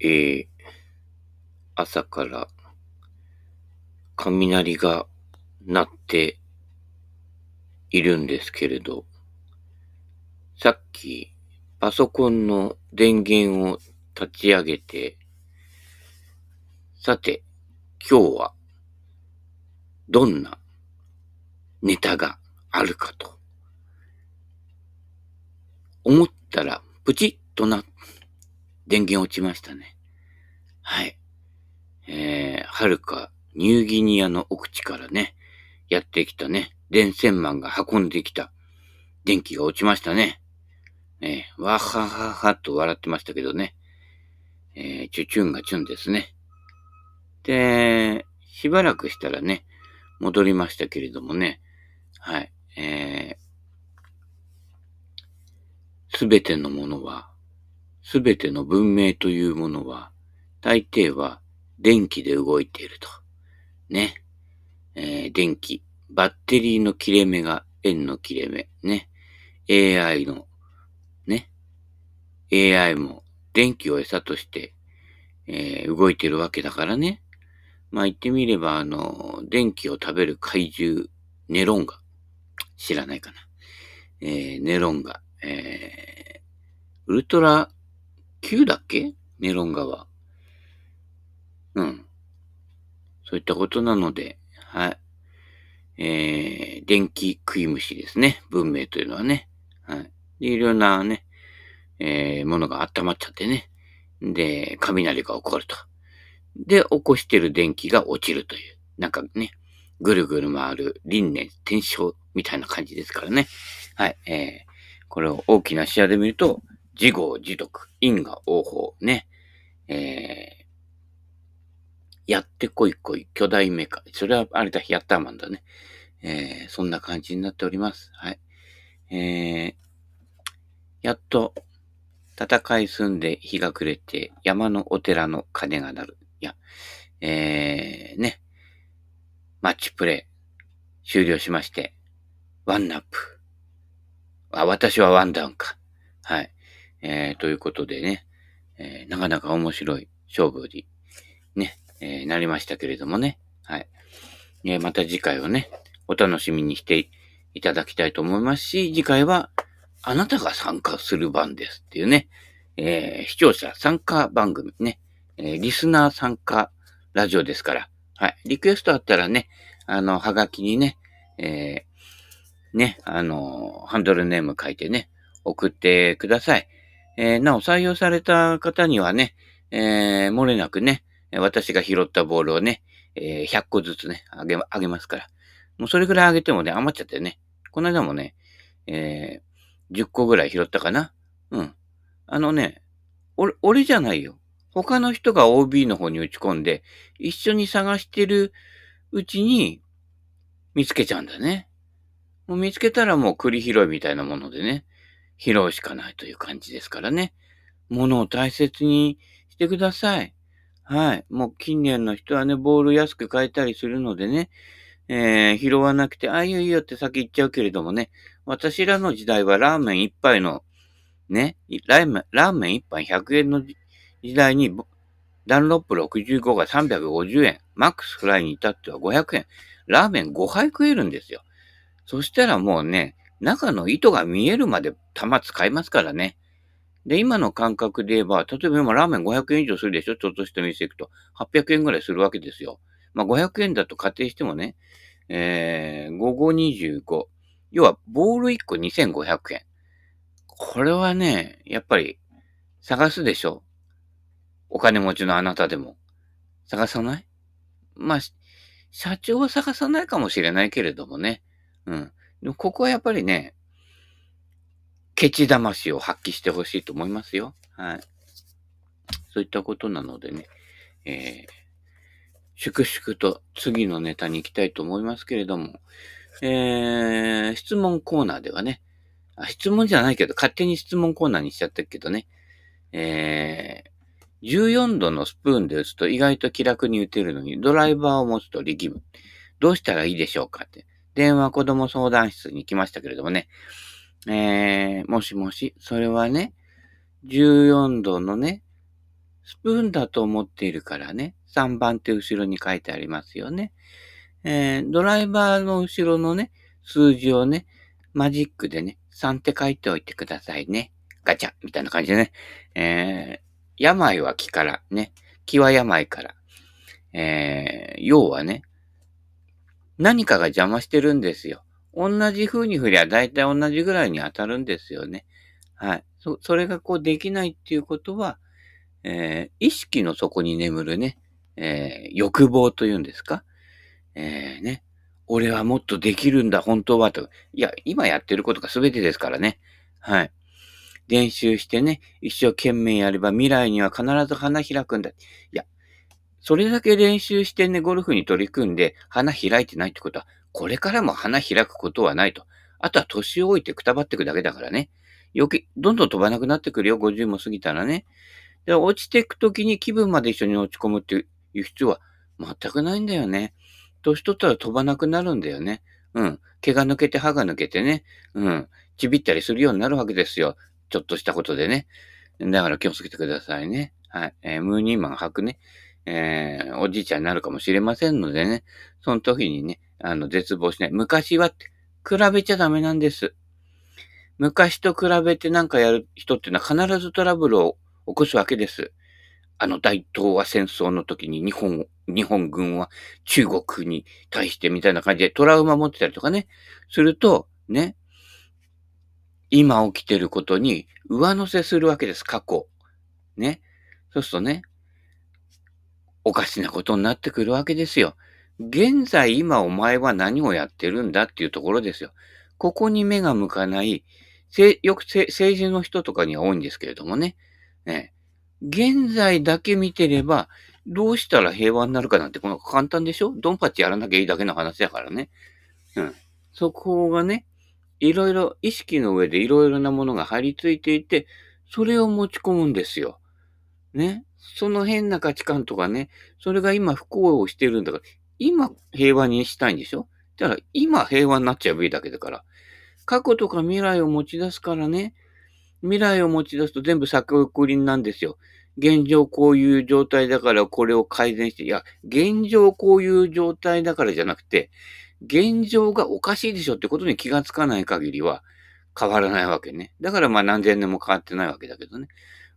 えー、朝から雷が鳴っているんですけれど、さっきパソコンの電源を立ち上げて、さて、今日はどんなネタがあるかと。思ったら、プチッとな、電源落ちましたね。はい。えー、はるかニューギニアの奥地からね、やってきたね、電線マンが運んできた電気が落ちましたね。えー、わはははと笑ってましたけどね。えー、チュチュンがチュンですね。で、しばらくしたらね、戻りましたけれどもね。はい。えーす、べてのものは、すべての文明というものは、大抵は電気で動いていると。ね。えー、電気。バッテリーの切れ目が円の切れ目。ね。AI の、ね。AI も電気を餌として、えー、動いてるわけだからね。まあ言ってみれば、あの、電気を食べる怪獣、ネロンガ。知らないかな。えー、ネロンガ。えー、ウルトラ Q だっけ？ネロンガは。うん。そういったことなので、はい。えー、電気食い虫ですね。文明というのはね。はい。で、いろんなね、えー、ものが温まっちゃってね。で、雷が起こると。で、起こしてる電気が落ちるという。なんかね、ぐるぐる回る輪廻転生みたいな感じですからね。はい。えー、これを大きな視野で見ると、自業自得、因果応報、ね。えー、やってこいこい、巨大メカ。それはあれだ、ヤッターマンだね。えー、そんな感じになっております。はい。えー、やっと、戦い済んで日が暮れて、山のお寺の鐘が鳴る。いや、えー、ね。マッチプレイ、終了しまして、ワンナップ。あ、私はワンダウンか。はい。えー、ということでね、えー、なかなか面白い勝負に、ね、えー、なりましたけれどもね。はい。え、また次回をね、お楽しみにしていただきたいと思いますし、次回は、あなたが参加する番ですっていうね、え、視聴者参加番組ね、え、リスナー参加ラジオですから、はい。リクエストあったらね、あの、はがきにね、え、ね、あの、ハンドルネーム書いてね、送ってください。えー、なお、採用された方にはね、えー、漏れなくね、私が拾ったボールをね、えー、100個ずつね、あげ、あげますから。もうそれぐらいあげてもね、余っちゃってね。この間もね、えー、10個ぐらい拾ったかな。うん。あのね、俺、俺じゃないよ。他の人が OB の方に打ち込んで、一緒に探してるうちに見つけちゃうんだね。もう見つけたらもう栗拾いみたいなものでね、拾うしかないという感じですからね。物を大切にしてください。はい。もう近年の人はね、ボール安く買えたりするのでね、えー、拾わなくて、ああいういいよって先言っちゃうけれどもね、私らの時代はラーメン一杯の、ね、ラーメン、ラーメン一杯100円の時代に、ダンロップ65が350円、マックスフライに至っては500円、ラーメン5杯食えるんですよ。そしたらもうね、中の糸が見えるまで玉使いますからね。で、今の感覚で言えば、例えば今ラーメン500円以上するでしょ？ちょっとした店行くと。800円ぐらいするわけですよ。まあ500円だと仮定してもね、えー、5525。要は、ボール1個2500円。これはね、やっぱり、探すでしょ？お金持ちのあなたでも。探さない？まあ、社長は探さないかもしれないけれどもね。うん。でもここはやっぱりね、ケチ魂を発揮してほしいと思いますよ。はい。そういったことなのでね、えー、粛々と次のネタに行きたいと思いますけれども、えー、質問コーナーではね、あ、質問じゃないけど、勝手に質問コーナーにしちゃったけどね、えー、14度のスプーンで打つと意外と気楽に打てるのに、ドライバーを持つと力む。どうしたらいいでしょうかって。電話子供相談室に来ましたけれどもね、えー、もしもし、それはね、14度のね、スプーンだと思っているからね。3番って後ろに書いてありますよね。えー、ドライバーの後ろのね、数字をね、マジックでね、3って書いておいてくださいね。ガチャみたいな感じでね。えー、病は気からね。気は病から。えー、要はね、何かが邪魔してるんですよ。同じ風に振りゃ大体同じぐらいに当たるんですよね。はい。そ、それがこうできないっていうことは、えー、意識の底に眠るね、えー、欲望というんですか？えー、ね。俺はもっとできるんだ、本当はと。いや、今やってることが全てですからね。はい。練習してね、一生懸命やれば未来には必ず花開くんだ。いや、それだけ練習してね、ゴルフに取り組んで花開いてないってことは、これからも花開くことはないと。あとは年老いてくたばってくだけだからね。よけ、どんどん飛ばなくなってくるよ、50も過ぎたらね。で落ちていくときに気分まで一緒に落ち込むっていう必要は全くないんだよね。年取ったら飛ばなくなるんだよね。うん。毛が抜けて歯が抜けてね。うん。ちびったりするようになるわけですよ。ちょっとしたことでね。だから気をつけてくださいね。はい。えー、ムーニーマン履くね。えー、おじいちゃんになるかもしれませんのでね。その時にね、あの、絶望しない。昔はって、比べちゃダメなんです。昔と比べてなんかやる人っていうのは必ずトラブルを起こすわけです。あの大東亜戦争の時に日本、日本軍は中国に対してみたいな感じでトラウマ持ってたりとかね、すると、ね、今起きてることに上乗せするわけです、過去。ね。そうするとね、おかしなことになってくるわけですよ。現在今お前は何をやってるんだっていうところですよ。ここに目が向かない、よく政治の人とかには多いんですけれどもね。ね現在だけ見てれば、どうしたら平和になるかなんて、この簡単でしょ？ドンパチやらなきゃいいだけの話だからね。うん。そこがね、いろいろ意識の上でいろいろなものが張り付いていて、それを持ち込むんですよ。ね？その変な価値観とかね、それが今不幸をしてるんだから、今平和にしたいんでしょ？だから今平和になっちゃえばいいだけだから。過去とか未来を持ち出すからね、未来を持ち出すと全部先送りなんですよ。現状こういう状態だからこれを改善して、いや、現状こういう状態だからじゃなくて、現状がおかしいでしょってことに気がつかない限りは変わらないわけね。だからまあ何千年も変わってないわけだけどね。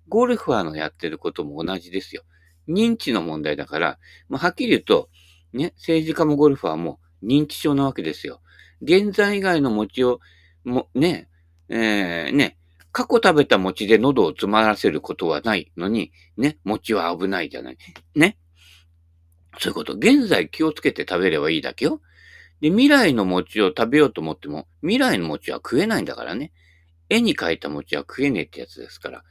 ゴルファーのやってることも同じですよ。認知の問題だから、まあ、はっきり言うと、ね、政治家もゴルファーも認知症なわけですよ。現在以外の餅を、も、ね、えー、ね、過去食べた餅で喉を詰まらせることはないのに、ね、餅は危ないじゃない。ね。そういうこと。現在気をつけて食べればいいだけよ。で、未来の餅を食べようと思っても、未来の餅は食えないんだからね。絵に描いた餅は食えねえってやつですから。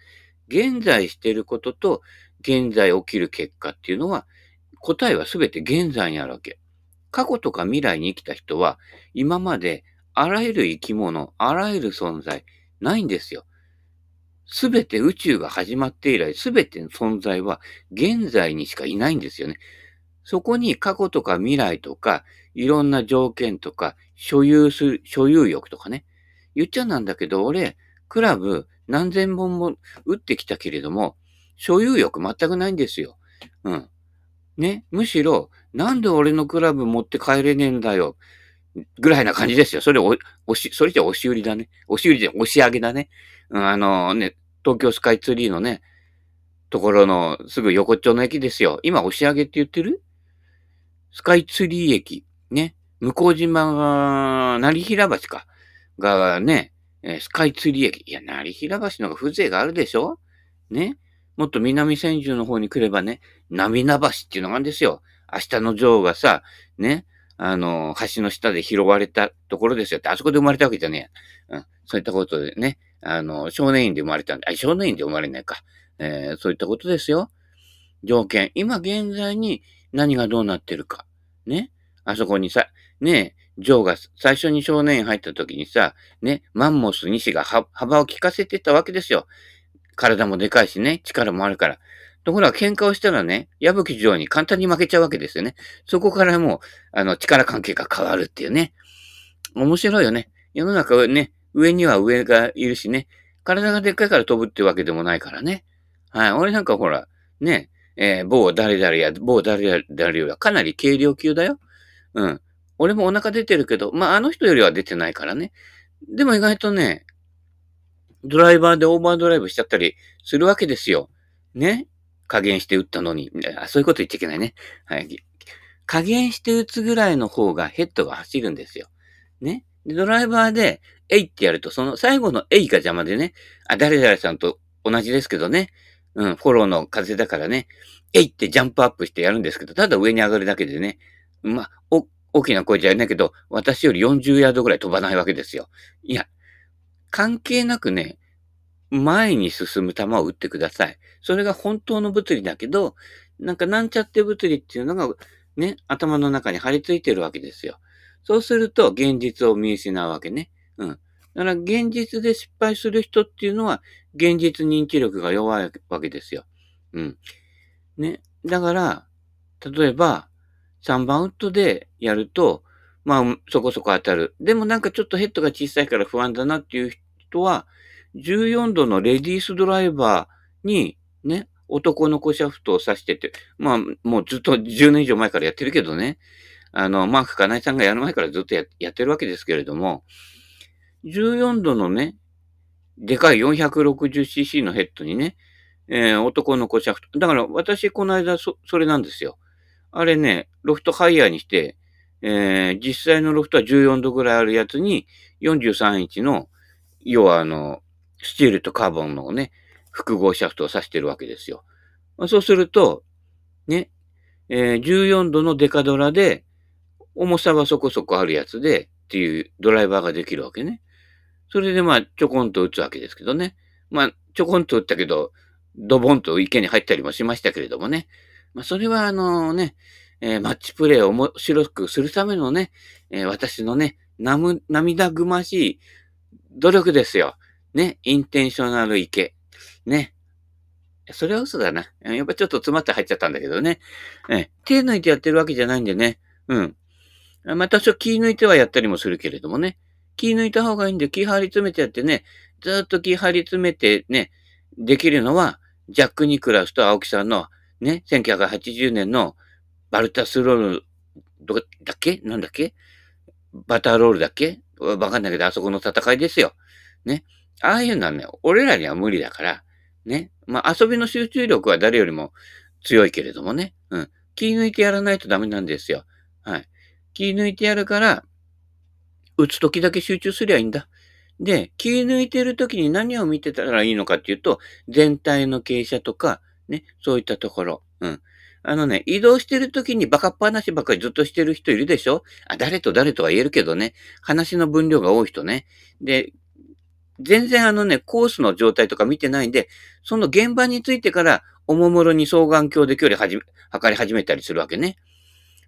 現在してることと、現在起きる結果っていうのは、答えはすべて現在にあるわけ。過去とか未来に生きた人は、今まであらゆる生き物、あらゆる存在、ないんですよ。すべて宇宙が始まって以来、すべての存在は現在にしかいないんですよね。そこに過去とか未来とか、いろんな条件とか、所有する、所有欲とかね。言っちゃなんだけど、俺、クラブ何千本も打ってきたけれども、所有欲全くないんですよ。うん。ね。むしろ、なんで俺のクラブ持って帰れねえんだよ。ぐらいな感じですよ。それお、おし、それじゃ押し売りだね。押し売りじゃ押し上げだね。うん、あのね、東京スカイツリーのね、ところのすぐ横っちょの駅ですよ。今押し上げって言ってる？スカイツリー駅。ね。向島が、成平橋か。がね、スカイツリー駅。いや、成平橋の方が風情があるでしょ？ね？もっと南千住の方に来ればね、涙橋っていうのがあるんですよ。明日の女王がさ、ね、あの、橋の下で拾われたところですよって、あそこで生まれたわけじゃねえ。うん。そういったことでね、あの、少年院で生まれたんで、あ、少年院で生まれないか。えー、そういったことですよ。条件。今現在に何がどうなってるか。ね？あそこにさ、ねジョーが最初に少年院入った時にさ、ね、マンモス西が幅を利かせてたわけですよ。体もでかいしね、力もあるから。ところが喧嘩をしたらね、矢吹城に簡単に負けちゃうわけですよね。そこからもう、あの、力関係が変わるっていうね。面白いよね。世の中ね、上には上がいるしね、体がでっかいから飛ぶってわけでもないからね。はい。俺なんかほら、ね、えー、某誰々や、某誰々よりはかなり軽量級だよ。うん。俺もお腹出てるけど、まあ、あの人よりは出てないからね。でも意外とね、ドライバーでオーバードライブしちゃったりするわけですよ。ね？加減して打ったのに。あそういうこと言っちゃいけないね。はい。加減して打つぐらいの方がヘッドが走るんですよ。ね？で、ドライバーで、えいってやると、その最後のえいが邪魔でね、あ、誰々さんと同じですけどね、うん、フォローの風だからね、えいってジャンプアップしてやるんですけど、ただ上に上がるだけでね、まあ、お、大きな声じゃないけど、私より40ヤードぐらい飛ばないわけですよ。いや、関係なくね、前に進む球を打ってください。それが本当の物理だけど、なんかなんちゃって物理っていうのがね、頭の中に張り付いてるわけですよ。そうすると現実を見失うわけね。うん。だから現実で失敗する人っていうのは現実認知力が弱いわけですよ。うん。ね。だから、例えば、3番ウッドでやると、まあ、そこそこ当たる。でもなんかちょっとヘッドが小さいから不安だなっていう人は、14度のレディースドライバーに、ね、男の子シャフトを刺してて、まあ、もうずっと10年以上前からやってるけどね、あの、マークかなえさんがやる前からずっとやってるわけですけれども、14度のね、でかい 460cc のヘッドにね、えー、男の子シャフト。だから私この間そ、それなんですよ。あれね、ロフトハイヤーにして、えー、実際のロフトは14度ぐらいあるやつに、43インチの、要はあの、スチールとカーボンのね、複合シャフトを刺してるわけですよ。そうすると、ね、えー、14度のデカドラで、重さはそこそこあるやつで、っていうドライバーができるわけね。それでまあ、ちょこんと打つわけですけどね。まあ、ちょこんと打ったけど、ドボンと池に入ったりもしましたけれどもね。まあ、それはあのね、えー、マッチプレイを面白くするためのね、えー、私のね、なむ涙ぐましい努力ですよ。ね、インテンショナル池。ね。それは嘘だな。やっぱちょっと詰まって入っちゃったんだけどね。え手抜いてやってるわけじゃないんでね。うん。まあ、多少気抜いてはやったりもするけれどもね。気抜いた方がいいんで、気張り詰めてやってね、ずっと気張り詰めてね、できるのは、ジャック・ニクラスと青木さんのね、1980年のバルタスロール、どだっけ？なんだっけ？バターロールだっけ？わかんないけど、あそこの戦いですよ。ね。ああいうのはね、俺らには無理だから、ね。まあ、遊びの集中力は誰よりも強いけれどもね。うん。気抜いてやらないとダメなんですよ。はい。気抜いてやるから、打つときだけ集中すりゃいいんだ。で、気抜いてるときに何を見てたらいいのかっていうと、全体の傾斜とか、ね、そういったところ。うん。あのね、移動してる時にバカっ話ばっかりずっとしてる人いるでしょ？あ、誰と誰とは言えるけどね、話の分量が多い人ね。で、全然あのね、コースの状態とか見てないんで、その現場についてから、おもむろに双眼鏡で距離はじ、測り始めたりするわけね。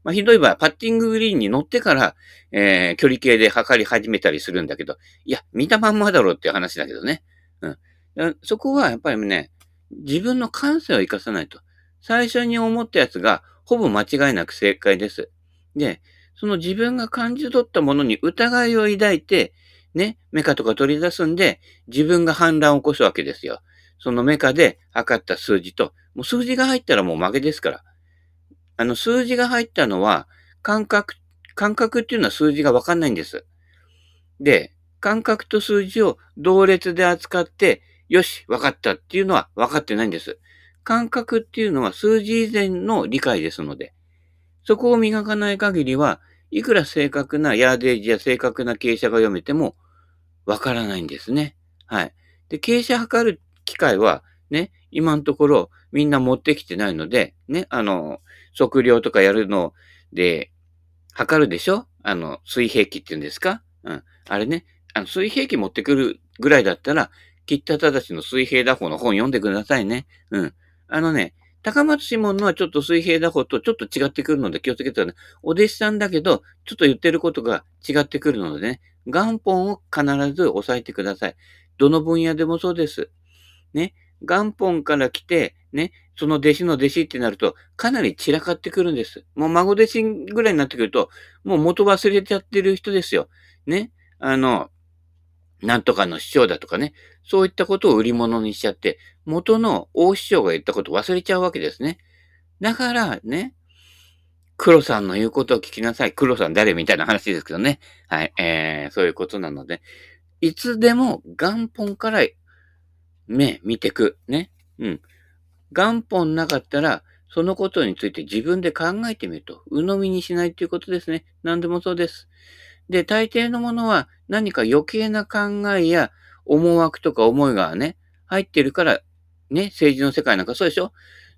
まあ、ひどい場合、パッティンググリーンに乗ってから、えー、距離計で測り始めたりするんだけど、いや、見たまんまだろうっていう話だけどね。うん。そこはやっぱりね、自分の感性を活かさないと。最初に思ったやつが、ほぼ間違いなく正解です。で、その自分が感じ取ったものに疑いを抱いて、ね、メカとか取り出すんで、自分が反乱を起こすわけですよ。そのメカで測った数字と、もう数字が入ったらもう負けですから。あの、数字が入ったのは、感覚、感覚っていうのは数字がわかんないんです。で、感覚と数字を同列で扱って、よし、わかったっていうのは分かってないんです。感覚っていうのは数字以前の理解ですので、そこを磨かない限りは、いくら正確なヤーデージや正確な傾斜が読めても、わからないんですね。はい。で、傾斜測る機械は、ね、今のところみんな持ってきてないので、ね、あの、測量とかやるので、測るでしょ？あの、水平器っていうんですか？うん。あれね、あの、水平器持ってくるぐらいだったら、切ったただしの水平打法の本読んでくださいね。うん。あのね、高松志門のはちょっと水平打法とちょっと違ってくるので気をつけてね。お弟子さんだけど、ちょっと言ってることが違ってくるのでね、元本を必ず押さえてください。どの分野でもそうです。ね。元本から来て、ね、その弟子の弟子ってなると、かなり散らかってくるんです。もう孫弟子ぐらいになってくると、もう元忘れちゃってる人ですよ。ね。あの、なんとかの師匠だとかね、そういったことを売り物にしちゃって、元の大師匠が言ったことを忘れちゃうわけですね。だからね、黒さんの言うことを聞きなさい。黒さん誰みたいな話ですけどね。はい。えー、そういうことなので、いつでも元本から目見てく。ね。うん。元本なかったら、そのことについて自分で考えてみると、鵜呑みにしないということですね。何でもそうです。で、大抵のものは何か余計な考えや思惑とか思いがね、入ってるから、ね、政治の世界なんかそうでしょ？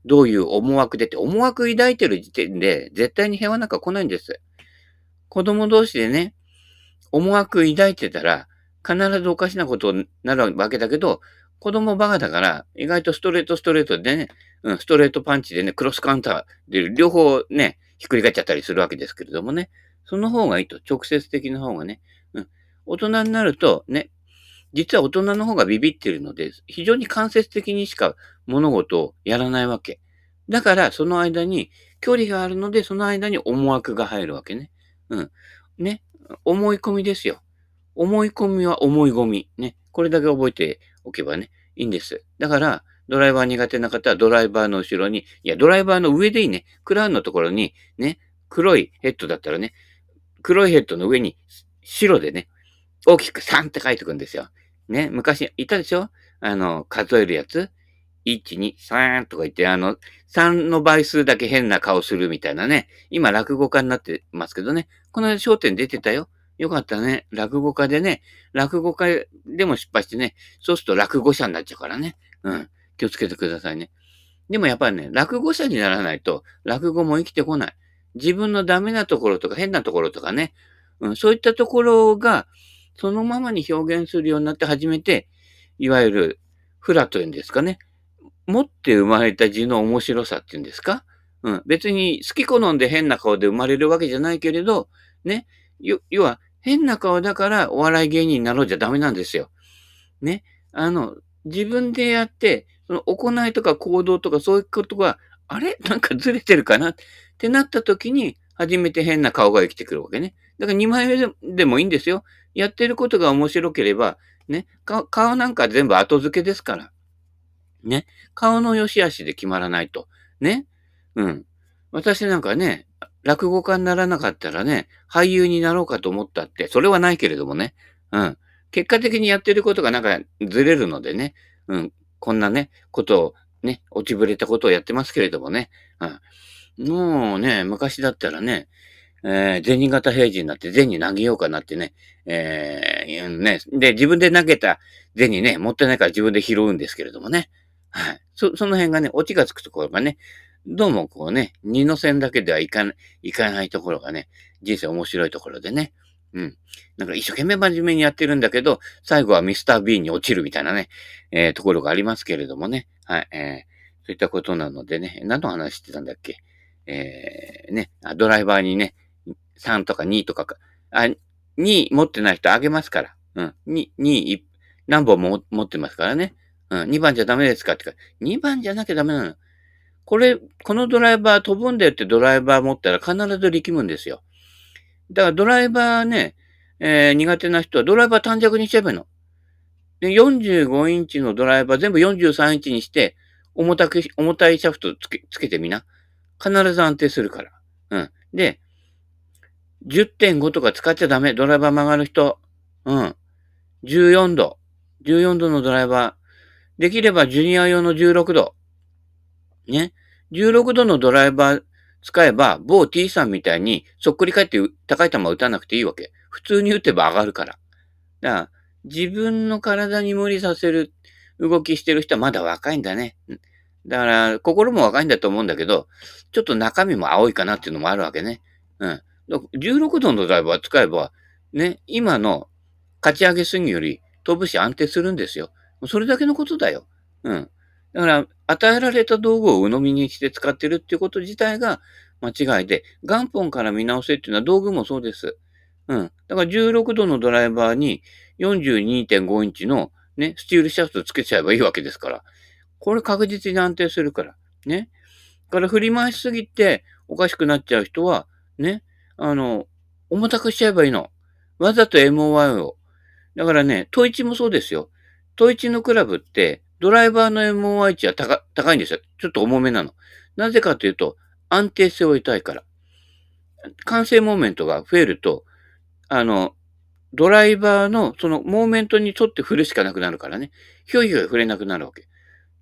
どういう思惑でって、思惑抱いてる時点で絶対に平和なんか来ないんです。子供同士でね、思惑抱いてたら、必ずおかしなことになるわけだけど、子供バカだから、意外とストレートストレートでね、うん、ストレートパンチでね、クロスカウンターで両方ね、ひっくり返っちゃったりするわけですけれどもね。その方がいいと。直接的な方がね。うん。大人になるとね、実は大人の方がビビってるので、非常に間接的にしか物事をやらないわけ。だから、その間に距離があるので、その間に思惑が入るわけね。うん。ね。思い込みですよ。思い込みは思い込み。ね。これだけ覚えておけばね、いいんです。だから、ドライバー苦手な方はドライバーの後ろに、いや、ドライバーの上でいいね。クラウンのところに、ね、黒いヘッドだったらね、黒いヘッドの上に白でね、大きく3って書いてくんですよ。ね、昔いたでしょ？あの、数えるやつ ?1、2、3とか言って、あの、3の倍数だけ変な顔するみたいなね。今、落語家になってますけどね。この間、焦点出てたよ。よかったね。落語家でね、落語家でも失敗してね、そうすると落語者になっちゃうからね。うん。気をつけてくださいね。でもやっぱりね、落語者にならないと、落語も生きてこない。自分のダメなところとか変なところとかね、うん、そういったところが、そのままに表現するようになって初めて、いわゆる、フラというんですかね。持って生まれた字の面白さっていうんですか？うん。別に好き好んで変な顔で生まれるわけじゃないけれど、ね。要は、変な顔だからお笑い芸人になろうじゃダメなんですよ。ね。あの、自分でやって、その行いとか行動とかそういうことが、あれ？なんかずれてるかな？ってなった時に、初めて変な顔が生きてくるわけね。だから2枚目でもいいんですよ。やってることが面白ければ、ね、顔なんか全部後付けですから。ね、顔の良し悪しで決まらないと。ね、うん。私なんかね、落語家にならなかったらね、俳優になろうかと思ったって、それはないけれどもね。うん。結果的にやってることがなんかずれるのでね。うん。こんなね、ことを、ね、落ちぶれたことをやってますけれどもね。うん。もうね、昔だったらね、えー、銭形平次になって銭投げようかなってね、えー、ね、で、自分で投げた銭ね、持ってないから自分で拾うんですけれどもね。はい。そ、その辺がね、オチがつくところがね、どうもこうね、二の線だけではいかない、いかないところがね、人生面白いところでね。うん。なんか一生懸命真面目にやってるんだけど、最後はミスター・ビーンに落ちるみたいなね、えー、ところがありますけれどもね。はい。えー、そういったことなのでね、何の話してたんだっけ？えー、ね、ドライバーにね、3とか2とかか、あ、2持ってない人あげますから。うん。2、2、何本も持ってますからね。うん。2番じゃダメですかってか、2番じゃなきゃダメなの。これ、このドライバー飛ぶんだよってドライバー持ったら必ず力むんですよ。だからドライバーね、えー、苦手な人はドライバー短尺にしちゃえばいいの。で、45インチのドライバー全部43インチにして、重たく、重たいシャフトつけつけてみな。必ず安定するから。うん。で、10.5とか使っちゃダメ。ドライバー曲がる人。うん。14度。14度のドライバー。できればジュニア用の16度。ね。16度のドライバー使えば、某 T さんみたいにそっくり返って高い球打たなくていいわけ。普通に打てば上がるから。だから、自分の体に無理させる動きしてる人はまだ若いんだね。うんだから、心も若いんだと思うんだけど、ちょっと中身も青いかなっていうのもあるわけね。うん。16度のドライバー使えば、ね、今の勝ち上げすぎより飛ぶし安定するんですよ。それだけのことだよ。うん。だから、与えられた道具を鵜呑みにして使ってるっていうこと自体が間違いで、元本から見直せっていうのは道具もそうです。うん。だから16度のドライバーに42.5インチのね、スチールシャフトつけちゃえばいいわけですから。これ確実に安定するから。ね。から振り回しすぎておかしくなっちゃう人は、ね、あの、重たくしちゃえばいいの。わざと MOI をだからね、トイチもそうですよ。トイチのクラブって、ドライバーの MOI 値は高高いんですよ。ちょっと重めなの。なぜかというと、安定性を得たいから。完成モーメントが増えると、あの、ドライバーのそのモーメントに沿って振るしかなくなるからね。ひょいひょい振れなくなるわけ。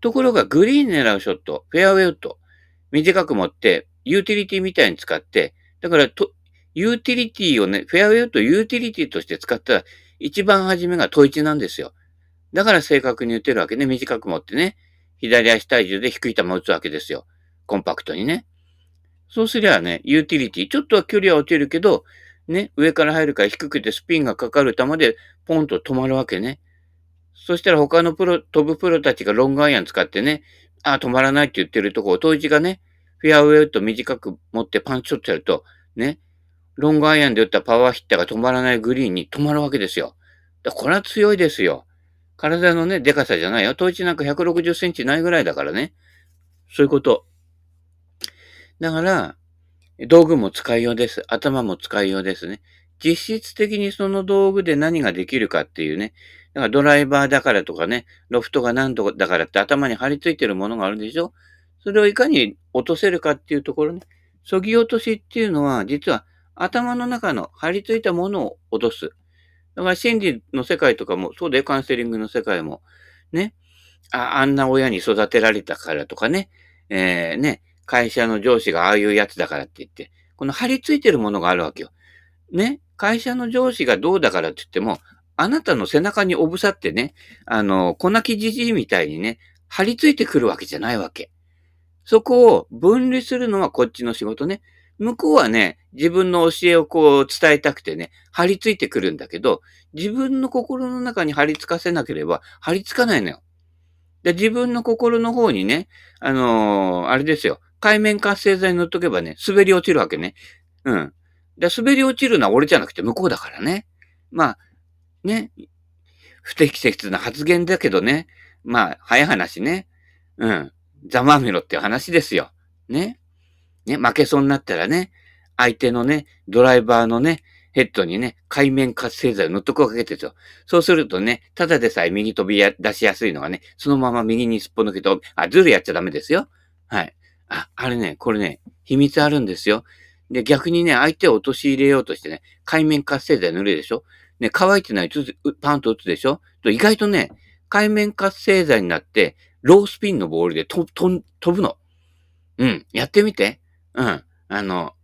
ところがグリーン狙うショット、フェアウェイウッド、短く持って、ユーティリティみたいに使って、だからと、ユーティリティをね、フェアウェイウッドユーティリティとして使ったら、一番初めがトイチなんですよ。だから正確に打てるわけね。短く持ってね。左足体重で低い球を打つわけですよ。コンパクトにね。そうすりゃね、ユーティリティ、ちょっとは距離は落ちるけど、ね、上から入るから低くてスピンがかかる球でポンと止まるわけね。そしたら他のプロ、飛ぶプロたちがロングアイアン使ってね、ああ、止まらないって言ってるとこを、当時がね、フェアウェイと短く持ってパンチショットやると、ね、ロングアイアンで打ったパワーヒッターが止まらないグリーンに止まるわけですよ。だこれは強いですよ。体のね、デカさじゃないよ。当時なんか160センチないぐらいだからね。そういうこと。だから、道具も使いようです。頭も使いようですね。実質的にその道具で何ができるかっていうね。だからドライバーだからとかね、ロフトが何とかだからって頭に張り付いてるものがあるでしょ？それをいかに落とせるかっていうところね。そぎ落としっていうのは、実は頭の中の張り付いたものを落とす。だから心理の世界とかも、そうでカウンセリングの世界も、ね。あ、あんな親に育てられたからとかね。えー、ね。会社の上司がああいうやつだからって言って、この張り付いてるものがあるわけよ。ね。会社の上司がどうだからって言っても、あなたの背中におぶさってね、あの、粉木じじいみたいにね、張り付いてくるわけじゃないわけ。そこを分離するのはこっちの仕事ね。向こうはね、自分の教えをこう伝えたくてね、張り付いてくるんだけど、自分の心の中に張り付かせなければ張り付かないのよ。で、自分の心の方にね、あのー、あれですよ。海面活性剤塗っとけばね、滑り落ちるわけね。うん。で、滑り落ちるのは俺じゃなくて向こうだからね。まあ、ね。不適切な発言だけどね。まあ、早い話ね。うん。ざまみろっていう話ですよ。ね。ね、負けそうになったらね、相手のね、ドライバーのね、ヘッドにね、海面活性剤を塗っとくわけですよ。そうするとね、ただでさえ右飛び出しやすいのがね、そのまま右にすっぽ抜けと、あ、ずるやっちゃダメですよ。はい。あ、あれね、これね、秘密あるんですよ。で、逆にね、相手を陥れようとしてね、海面活性剤塗るでしょね、乾いてないとパンと打つでしょ？意外とね、海面活性剤になって、ロースピンのボールで飛ぶの。うん、やってみて。うん。あの、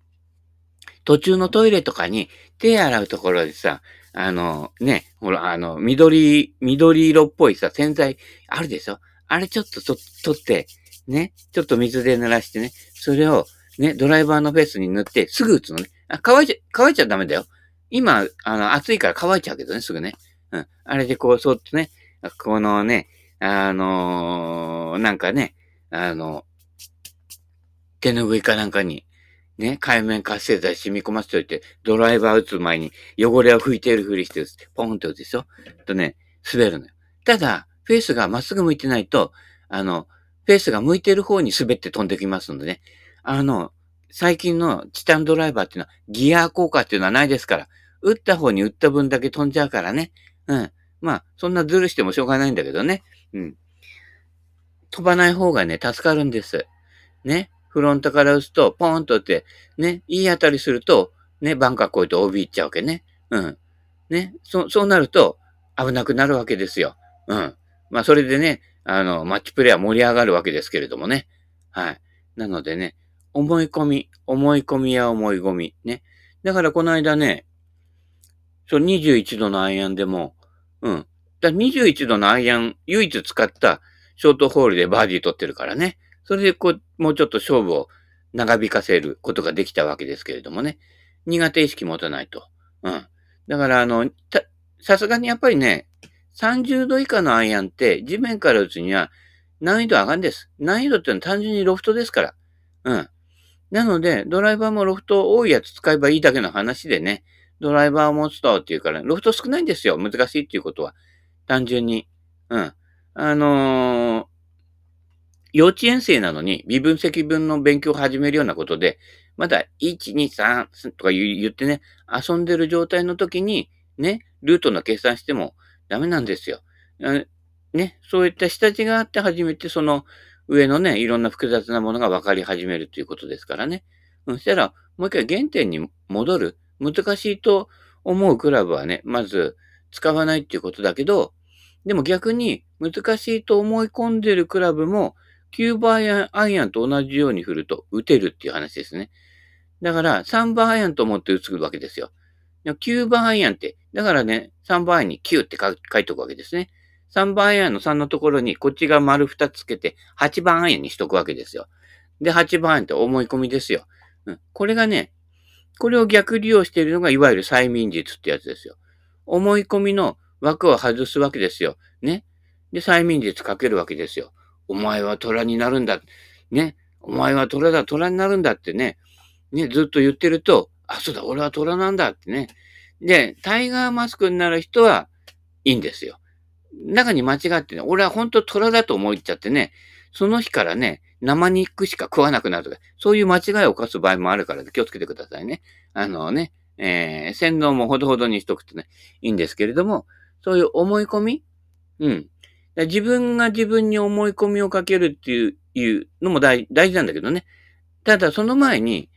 途中のトイレとかに手洗うところでさ、あの、ね、ほら、あの、緑、緑色っぽいさ、洗剤あるでしょ？あれちょっとと取って、ね、ちょっと水で濡らしてね、それを、ね、ドライバーのフェースに塗って、すぐ打つのね。あ、乾いちゃ、乾いちゃダメだよ。今、あの、暑いから乾いちゃうけどね、すぐね。うん。あれでこう、そっとね、このね、あのー、なんかね、あの、手拭いかなんかに、ね、海面活性剤染み込ませておいて、ドライバー打つ前に汚れを拭いているふりして、ポンって打つでしょ？とね、滑るのよ。ただ、フェースがまっすぐ向いてないと、あの、フェースが向いてる方に滑って飛んできますのでね。あの、最近のチタンドライバーっていうのはギア効果っていうのはないですから、打った方に打った分だけ飛んじゃうからね。うん。まあ、そんなズルしてもしょうがないんだけどね。うん。飛ばない方がね、助かるんです。ね。フロントから打つと、ポーンと打って、ね、いい当たりすると、ね、バンカー越えて OB 行っちゃうわけね。うん。ね。そ、そうなると、危なくなるわけですよ。うん。まあ、それでね、あの、マッチプレイは盛り上がるわけですけれどもね。はい。なのでね、思い込み、思い込みや思い込み、ね。だからこの間ね、そう、21度のアイアンでも、うん。だ21度のアイアン、唯一使ったショートホールでバーディー取ってるからね。それでこう、もうちょっと勝負を長引かせることができたわけですけれどもね。苦手意識持たないと。うん。だからあの、さすがにやっぱりね、30度以下のアイアンって地面から打つには難易度上がるんです。難易度ってのは単純にロフトですから。うん。なので、ドライバーもロフト多いやつ使えばいいだけの話でね、ドライバーを持つとっていうから、ロフト少ないんですよ。難しいっていうことは。単純に。うん。あのー、幼稚園生なのに微分積分の勉強を始めるようなことで、まだ1、2、3とか言ってね、遊んでる状態の時にね、ルートの計算してもダメなんですよ。ね、そういった下地があって初めてその上のね、いろんな複雑なものが分かり始めるということですからね。そしたら、もう一回原点に戻る。難しいと思うクラブはね、まず使わないっていうことだけど、でも逆に難しいと思い込んでるクラブも、9番アイアンと同じように振ると打てるっていう話ですね。だから、3番アイアンと思って打つわけですよ。9番アイアンって、だからね、3番アイアンに9って書いておくわけですね。3番アイアンの3のところに、こっちが丸2つつけて、8番アイアンにしとくわけですよ。で、8番アイアンって思い込みですよ。うん。これがね、これを逆利用しているのが、いわゆる催眠術ってやつですよ。思い込みの枠を外すわけですよ。ね。で、催眠術かけるわけですよ。お前は虎になるんだ。ね。お前は虎だ、虎になるんだってね。ね、ずっと言ってると、あ、そうだ、俺は虎なんだってね。で、タイガーマスクになる人はいいんですよ。中に間違ってね、俺は本当虎だと思っちゃってね、その日からね、生肉しか食わなくなるとか、そういう間違いを犯す場合もあるから気をつけてくださいね。あのね、えー、洗脳もほどほどにしとくとね、いいんですけれども、そういう思い込みうん。自分が自分に思い込みをかけるっていういうのも大大事なんだけどね。ただその前に、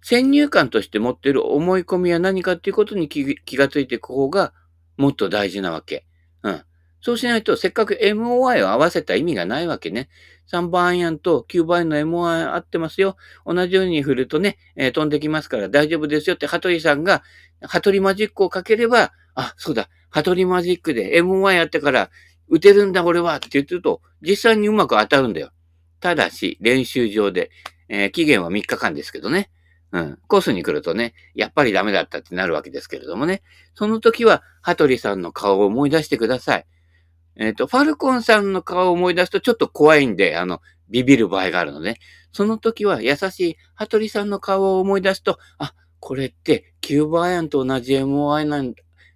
先入観として持ってる思い込みは何かっていうことに気がついていく方がもっと大事なわけ。うん。そうしないと、せっかく MOI を合わせた意味がないわけね。3番アイアンと9番アイアンの MOI 合ってますよ。同じように振るとね、えー、飛んできますから大丈夫ですよって、羽鳥さんが、羽鳥マジックをかければ、あ、そうだ、羽鳥マジックで MOI やってから打てるんだ俺はって言ってると、実際にうまく当たるんだよ。ただし、練習場で、えー、期限は3日間ですけどね。うん。コースに来るとね、やっぱりダメだったってなるわけですけれどもね。その時は、羽鳥さんの顔を思い出してください。えっ、ー、と、ファルコンさんの顔を思い出すとちょっと怖いんで、あの、ビビる場合があるので、その時は優しい羽鳥さんの顔を思い出すと、あ、これってキューバアイアンと同じ MOI なん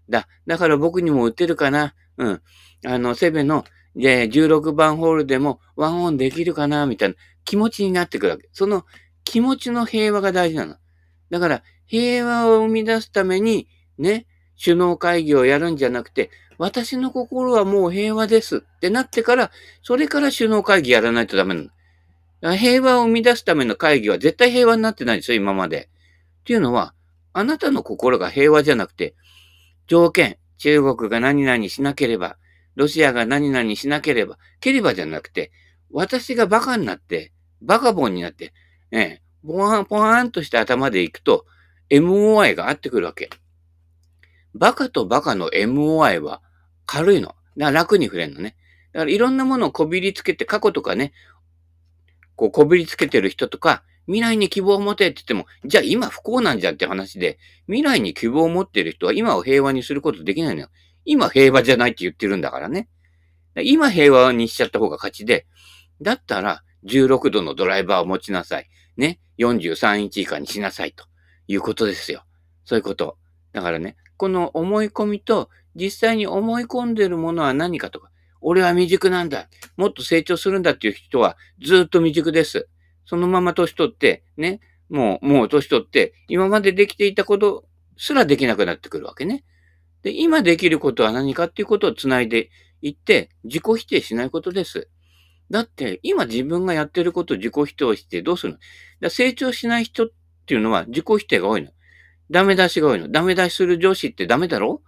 だ。だから僕にも打てるかな。うん。あの、セベの、で、16番ホールでもワンオンできるかな、みたいな気持ちになってくるわけ。その気持ちの平和が大事なの。だから、平和を生み出すために、ね、首脳会議をやるんじゃなくて、私の心はもう平和ですってなってから、それから首脳会議やらないとダメなの。平和を生み出すための会議は絶対平和になってないですよ、今まで。っていうのは、あなたの心が平和じゃなくて、条件、中国が何々しなければ、ロシアが何々しなければ、ければじゃなくて、私がバカになって、バカボンになって、ええ、ポワン、ポワンとした頭で行くと、MOI が合ってくるわけ。バカとバカの MOI は軽いの。だから楽に触れるのね。だからいろんなものをこびりつけて、過去とかね、こうこびりつけてる人とか、未来に希望を持てって言っても、じゃあ今不幸なんじゃって話で、未来に希望を持ってる人は今を平和にすることできないのよ。今平和じゃないって言ってるんだからね。今平和にしちゃった方が勝ちで、だったら16度のドライバーを持ちなさい。ね。43インチ以下にしなさいということですよ。そういうこと。だからね、この思い込みと実際に思い込んでるものは何かとか、俺は未熟なんだ。もっと成長するんだっていう人はずっと未熟です。そのまま年取って、ね、もう、もう年取って、今までできていたことすらできなくなってくるわけね。で、今できることは何かっていうことをつないでいって、自己否定しないことです。だって、今自分がやってることを自己否定してどうするの？だ成長しない人っていうのは自己否定が多いの。ダメ出しが多いの。ダメ出しする上司ってダメだろ？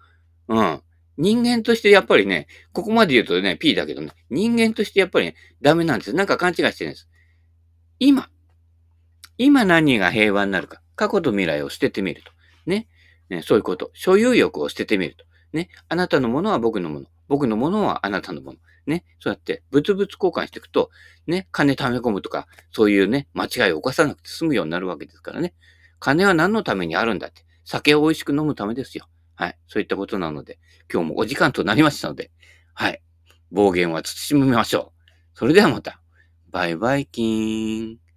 うん。人間としてやっぱりね、ここまで言うとね、P だけどね、人間としてやっぱりね、ダメなんです。なんか勘違いしてるんです。今。今何が平和になるか。過去と未来を捨ててみると。ね。ねそういうこと。所有欲を捨ててみると。ね。あなたのものは僕のもの。僕のものはあなたのもの。ね。そうやって、物々交換していくと、ね、金貯め込むとか、そういうね、間違いを犯さなくて済むようになるわけですからね。金は何のためにあるんだって。酒を美味しく飲むためですよ。はい。そういったことなので、今日もお時間となりましたので、はい。暴言は慎みましょう。それではまた。バイバイキーン。